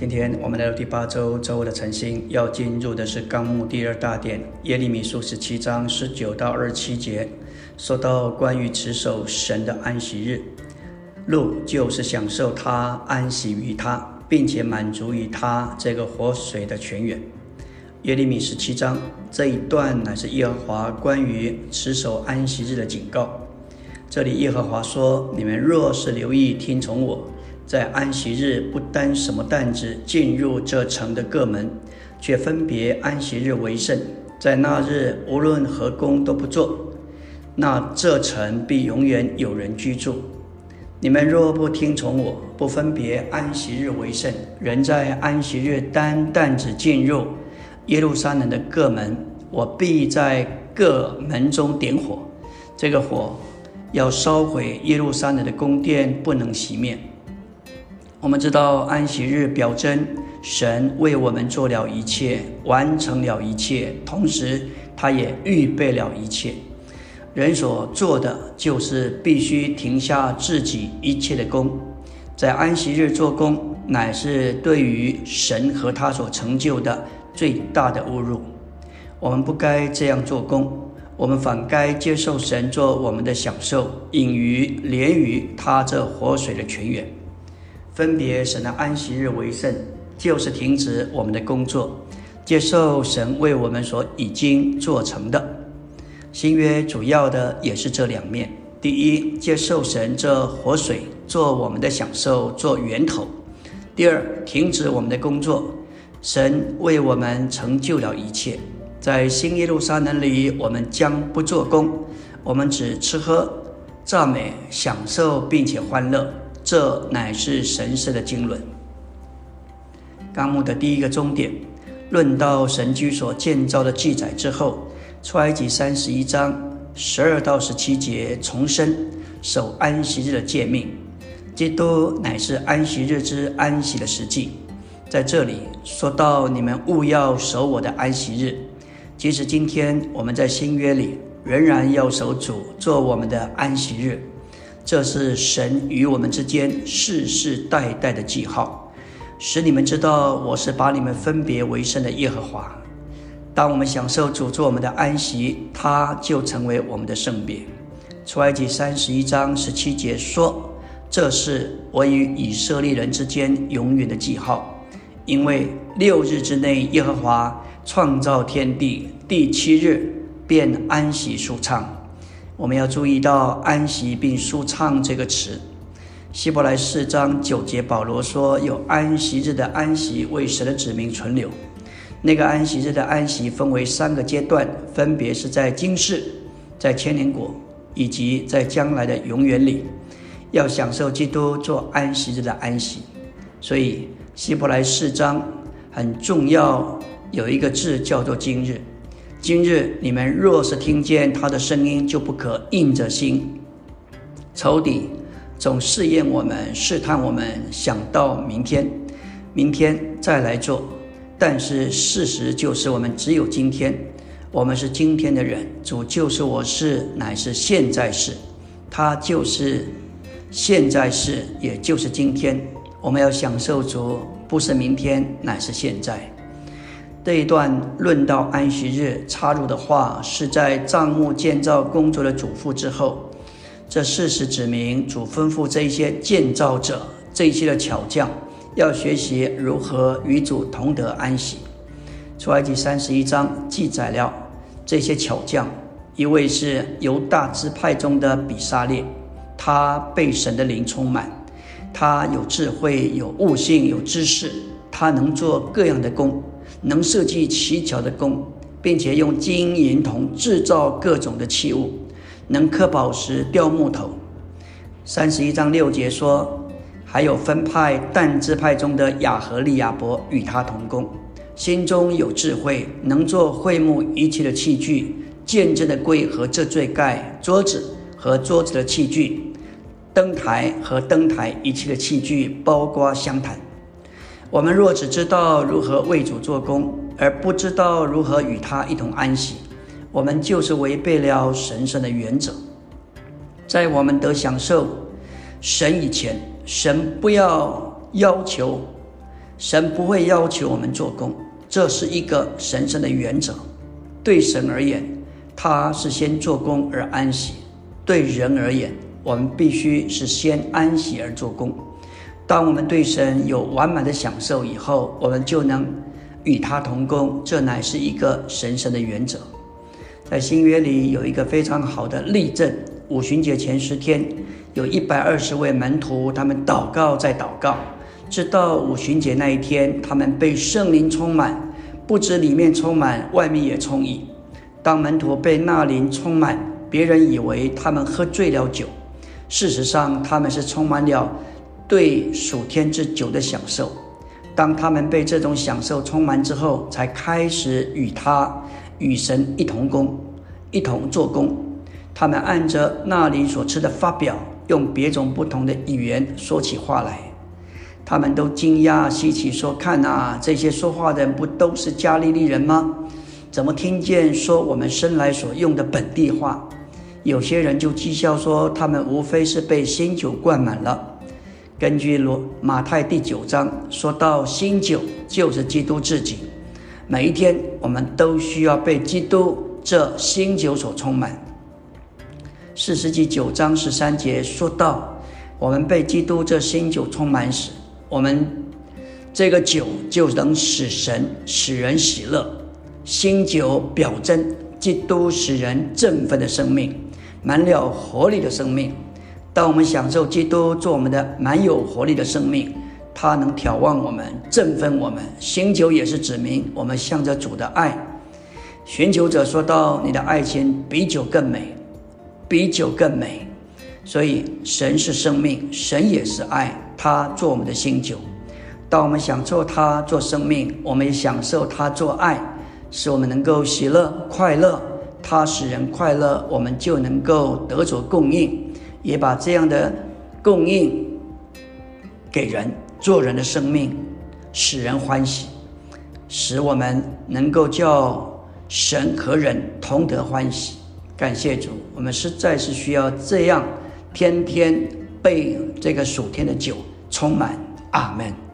今天我们来到第八周周五的晨星，要进入的是纲目第二大点耶利米书十七章十九到二十七节，说到关于持守神的安息日，路就是享受他安息于他，并且满足于他这个活水的泉源。耶利米十七章这一段乃是耶和华关于持守安息日的警告。这里耶和华说：“你们若是留意听从我。”在安息日，不担什么担子进入这城的各门，却分别安息日为圣。在那日，无论何工都不做，那这城必永远有人居住。你们若不听从我，不分别安息日为圣，人在安息日担担子进入耶路撒冷的各门，我必在各门中点火，这个火要烧毁耶路撒冷的宫殿，不能熄灭。我们知道安息日表征神为我们做了一切，完成了一切，同时他也预备了一切。人所做的就是必须停下自己一切的工，在安息日做工，乃是对于神和他所成就的最大的侮辱。我们不该这样做工，我们反该接受神做我们的享受，隐于连于他这活水的泉源。分别神的安息日为圣，就是停止我们的工作，接受神为我们所已经做成的。新约主要的也是这两面：第一，接受神这活水做我们的享受，做源头；第二，停止我们的工作，神为我们成就了一切。在新耶路撒冷里，我们将不做工，我们只吃喝、赞美、享受，并且欢乐。这乃是神圣的经纶。纲目的第一个终点，论到神居所建造的记载之后，出埃及三十一章十二到十七节重申守安息日的诫命。基督乃是安息日之安息的实际。在这里说到你们勿要守我的安息日，即使今天我们在新约里仍然要守主做我们的安息日。这是神与我们之间世世代代的记号，使你们知道我是把你们分别为圣的耶和华。当我们享受主做我们的安息，他就成为我们的圣别。出埃及三十一章十七节说：“这是我与以色列人之间永远的记号，因为六日之内耶和华创造天地，第七日便安息舒畅。”我们要注意到“安息并舒畅”这个词。希伯来四章九节，保罗说：“有安息日的安息为神的子民存留。”那个安息日的安息分为三个阶段，分别是在今世、在千年国以及在将来的永远里，要享受基督做安息日的安息。所以，希伯来四章很重要，有一个字叫做“今日”。今日你们若是听见他的声音，就不可硬着心。仇敌总试验我们，试探我们，想到明天，明天再来做。但是事实就是，我们只有今天，我们是今天的人。主就是我是，乃是现在是，他就是现在是，也就是今天。我们要享受主，不是明天，乃是现在。这一段论到安息日插入的话，是在帐幕建造工作的嘱咐之后。这事实指明，主吩咐这一些建造者、这一些的巧匠，要学习如何与主同得安息。出埃及三十一章记载了这些巧匠，一位是犹大支派中的比沙列，他被神的灵充满，他有智慧、有悟性、有知识，他能做各样的工。能设计奇巧的弓，并且用金银铜制造各种的器物，能刻宝石、雕木头。三十一章六节说，还有分派但支派中的雅和利亚伯与他同工，心中有智慧，能做会幕一切的器具，见证的柜和这坠盖，桌子和桌子的器具，灯台和灯台一切的器具，包括香坛。我们若只知道如何为主做工，而不知道如何与他一同安息，我们就是违背了神圣的原则。在我们得享受神以前，神不要要求神不会要求我们做工，这是一个神圣的原则。对神而言，他是先做工而安息；对人而言，我们必须是先安息而做工。当我们对神有完满的享受以后，我们就能与他同工。这乃是一个神圣的原则。在新约里有一个非常好的例证：五旬节前十天，有一百二十位门徒，他们祷告在祷告，直到五旬节那一天，他们被圣灵充满，不止里面充满，外面也充溢。当门徒被那灵充满，别人以为他们喝醉了酒，事实上他们是充满了对属天之酒的享受。当他们被这种享受充满之后，才开始与他。与神一同工，一同做工。他们按着那里所吃的发表，用别种不同的语言说起话来。他们都惊讶稀奇，说：“看啊，这些说话的人不都是加利利人吗？怎么听见说我们生来所用的本地话？”有些人就讥笑说：“他们无非是被新酒灌满了。”根据罗马太第九章说到，新酒就是基督自己。每一天，我们都需要被基督这新酒所充满。四世纪九章十三节说到，我们被基督这新酒充满时，我们这个酒就能使神使人喜乐。新酒表征基督使人振奋的生命，满了活力的生命。当我们享受基督做我们的满有活力的生命。他能眺望我们，振奋我们。醒酒也是指明我们向着主的爱。寻求者说到：“你的爱情比酒更美，比酒更美。”所以，神是生命，神也是爱。他做我们的新酒。当我们享受他做生命，我们也享受他做爱，使我们能够喜乐快乐。他使人快乐，我们就能够得着供应，也把这样的供应给人。做人的生命使人欢喜，使我们能够叫神和人同得欢喜。感谢主，我们实在是需要这样天天被这个属天的酒充满。阿门。